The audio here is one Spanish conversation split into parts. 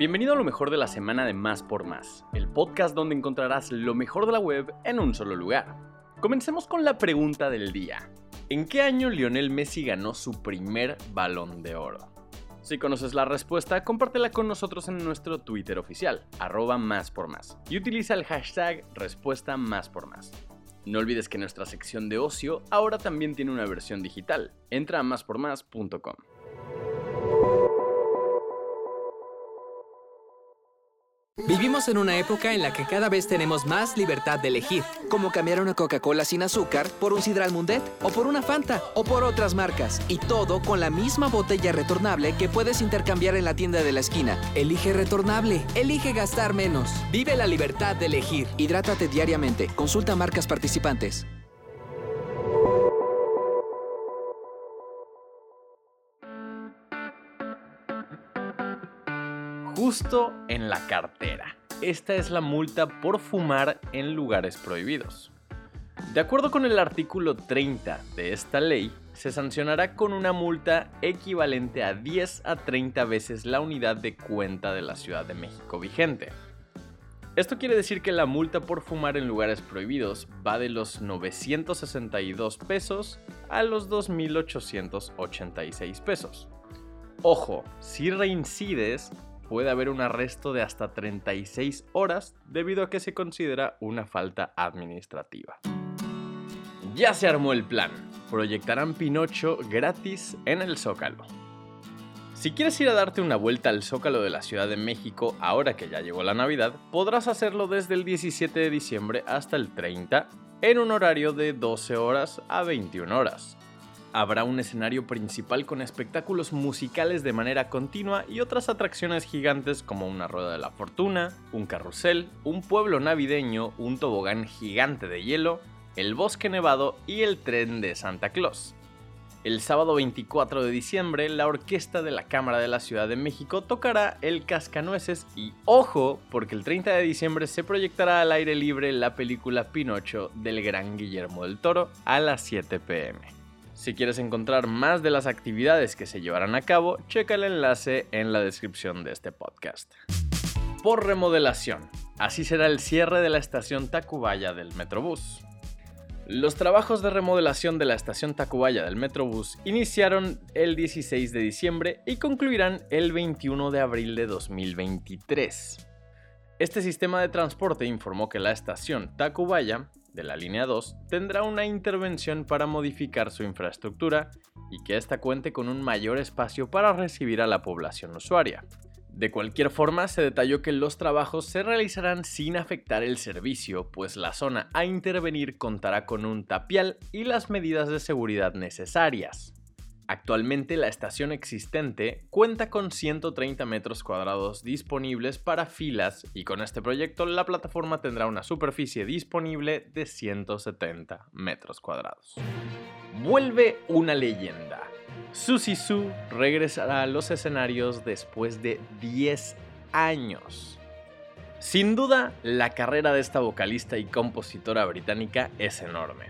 Bienvenido a lo mejor de la semana de Más por Más, el podcast donde encontrarás lo mejor de la web en un solo lugar. Comencemos con la pregunta del día. ¿En qué año Lionel Messi ganó su primer balón de oro? Si conoces la respuesta, compártela con nosotros en nuestro Twitter oficial, arroba más por más, y utiliza el hashtag respuesta más por más. No olvides que nuestra sección de ocio ahora también tiene una versión digital. Entra a máspormás.com. Vivimos en una época en la que cada vez tenemos más libertad de elegir, como cambiar una Coca-Cola sin azúcar por un Sidral Mundet, o por una Fanta, o por otras marcas, y todo con la misma botella retornable que puedes intercambiar en la tienda de la esquina. Elige retornable, elige gastar menos. Vive la libertad de elegir. Hidrátate diariamente. Consulta marcas participantes. Justo en la cartera. Esta es la multa por fumar en lugares prohibidos. De acuerdo con el artículo 30 de esta ley, se sancionará con una multa equivalente a 10 a 30 veces la unidad de cuenta de la Ciudad de México vigente. Esto quiere decir que la multa por fumar en lugares prohibidos va de los 962 pesos a los 2.886 pesos. Ojo, si reincides, puede haber un arresto de hasta 36 horas debido a que se considera una falta administrativa. Ya se armó el plan. Proyectarán Pinocho gratis en el Zócalo. Si quieres ir a darte una vuelta al Zócalo de la Ciudad de México ahora que ya llegó la Navidad, podrás hacerlo desde el 17 de diciembre hasta el 30 en un horario de 12 horas a 21 horas. Habrá un escenario principal con espectáculos musicales de manera continua y otras atracciones gigantes como una rueda de la fortuna, un carrusel, un pueblo navideño, un tobogán gigante de hielo, el bosque nevado y el tren de Santa Claus. El sábado 24 de diciembre, la orquesta de la Cámara de la Ciudad de México tocará el Cascanueces y ojo, porque el 30 de diciembre se proyectará al aire libre la película Pinocho del gran Guillermo del Toro a las 7 pm. Si quieres encontrar más de las actividades que se llevarán a cabo, checa el enlace en la descripción de este podcast. Por remodelación. Así será el cierre de la estación Tacubaya del Metrobús. Los trabajos de remodelación de la estación Tacubaya del Metrobús iniciaron el 16 de diciembre y concluirán el 21 de abril de 2023. Este sistema de transporte informó que la estación Tacubaya de la línea 2 tendrá una intervención para modificar su infraestructura y que ésta cuente con un mayor espacio para recibir a la población usuaria. De cualquier forma, se detalló que los trabajos se realizarán sin afectar el servicio, pues la zona a intervenir contará con un tapial y las medidas de seguridad necesarias. Actualmente la estación existente cuenta con 130 metros cuadrados disponibles para filas y con este proyecto la plataforma tendrá una superficie disponible de 170 metros cuadrados. Vuelve una leyenda. Susi Su regresará a los escenarios después de 10 años. Sin duda, la carrera de esta vocalista y compositora británica es enorme.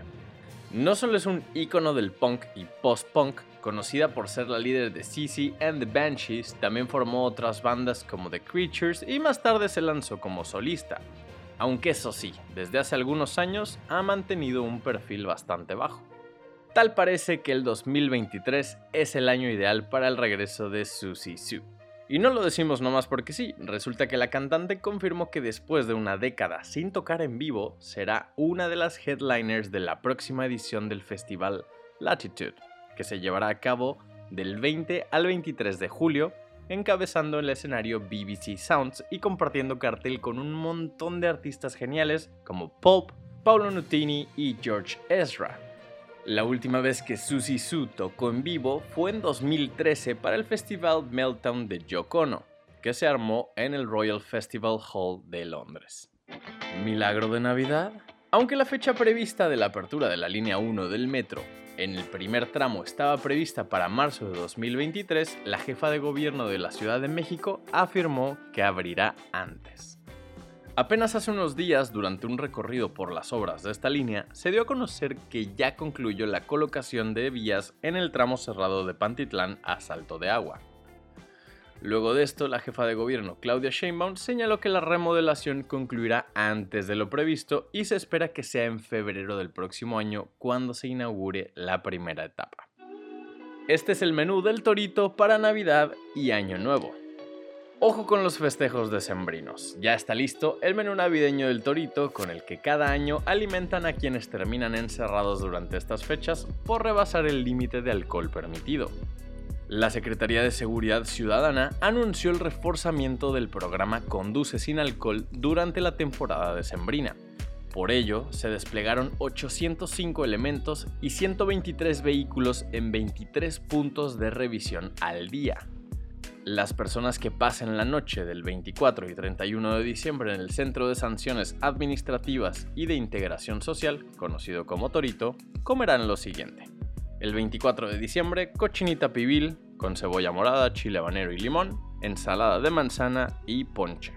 No solo es un icono del punk y post-punk, conocida por ser la líder de CC and the Banshees, también formó otras bandas como The Creatures y más tarde se lanzó como solista. Aunque eso sí, desde hace algunos años ha mantenido un perfil bastante bajo. Tal parece que el 2023 es el año ideal para el regreso de Susie Sue. Y no lo decimos nomás porque sí, resulta que la cantante confirmó que después de una década sin tocar en vivo, será una de las headliners de la próxima edición del festival Latitude, que se llevará a cabo del 20 al 23 de julio, encabezando el escenario BBC Sounds y compartiendo cartel con un montón de artistas geniales como Pulp, Paolo Nutini y George Ezra. La última vez que Susie Su tocó en vivo fue en 2013 para el festival Meltdown de Yoko Ono, que se armó en el Royal Festival Hall de Londres. ¿Milagro de Navidad? Aunque la fecha prevista de la apertura de la línea 1 del metro en el primer tramo estaba prevista para marzo de 2023, la jefa de gobierno de la Ciudad de México afirmó que abrirá antes. Apenas hace unos días, durante un recorrido por las obras de esta línea, se dio a conocer que ya concluyó la colocación de vías en el tramo cerrado de Pantitlán a Salto de Agua. Luego de esto, la jefa de gobierno Claudia Sheinbaum señaló que la remodelación concluirá antes de lo previsto y se espera que sea en febrero del próximo año cuando se inaugure la primera etapa. Este es el menú del Torito para Navidad y Año Nuevo. Ojo con los festejos decembrinos. Ya está listo el menú navideño del Torito con el que cada año alimentan a quienes terminan encerrados durante estas fechas por rebasar el límite de alcohol permitido. La Secretaría de Seguridad Ciudadana anunció el reforzamiento del programa Conduce sin alcohol durante la temporada decembrina. Por ello, se desplegaron 805 elementos y 123 vehículos en 23 puntos de revisión al día. Las personas que pasen la noche del 24 y 31 de diciembre en el Centro de Sanciones Administrativas y de Integración Social, conocido como Torito, comerán lo siguiente. El 24 de diciembre, cochinita pibil con cebolla morada, chile habanero y limón, ensalada de manzana y ponche.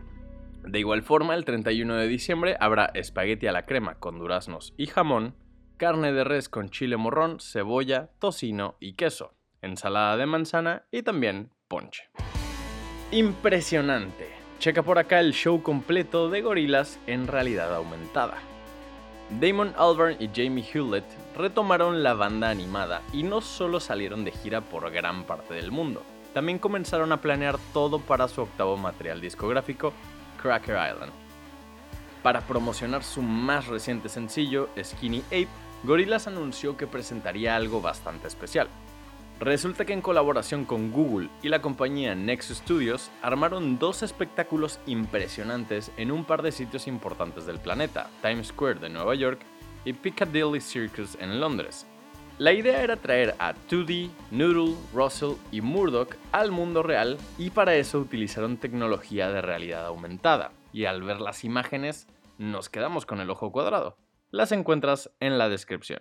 De igual forma, el 31 de diciembre habrá espagueti a la crema con duraznos y jamón, carne de res con chile morrón, cebolla, tocino y queso, ensalada de manzana y también ponche. Impresionante. Checa por acá el show completo de gorilas en realidad aumentada. Damon Albarn y Jamie Hewlett retomaron la banda animada y no solo salieron de gira por gran parte del mundo, también comenzaron a planear todo para su octavo material discográfico, Cracker Island. Para promocionar su más reciente sencillo, Skinny Ape, Gorillaz anunció que presentaría algo bastante especial, Resulta que en colaboración con Google y la compañía Nexus Studios armaron dos espectáculos impresionantes en un par de sitios importantes del planeta, Times Square de Nueva York y Piccadilly Circus en Londres. La idea era traer a 2D, Noodle, Russell y Murdoch al mundo real y para eso utilizaron tecnología de realidad aumentada. Y al ver las imágenes nos quedamos con el ojo cuadrado. Las encuentras en la descripción.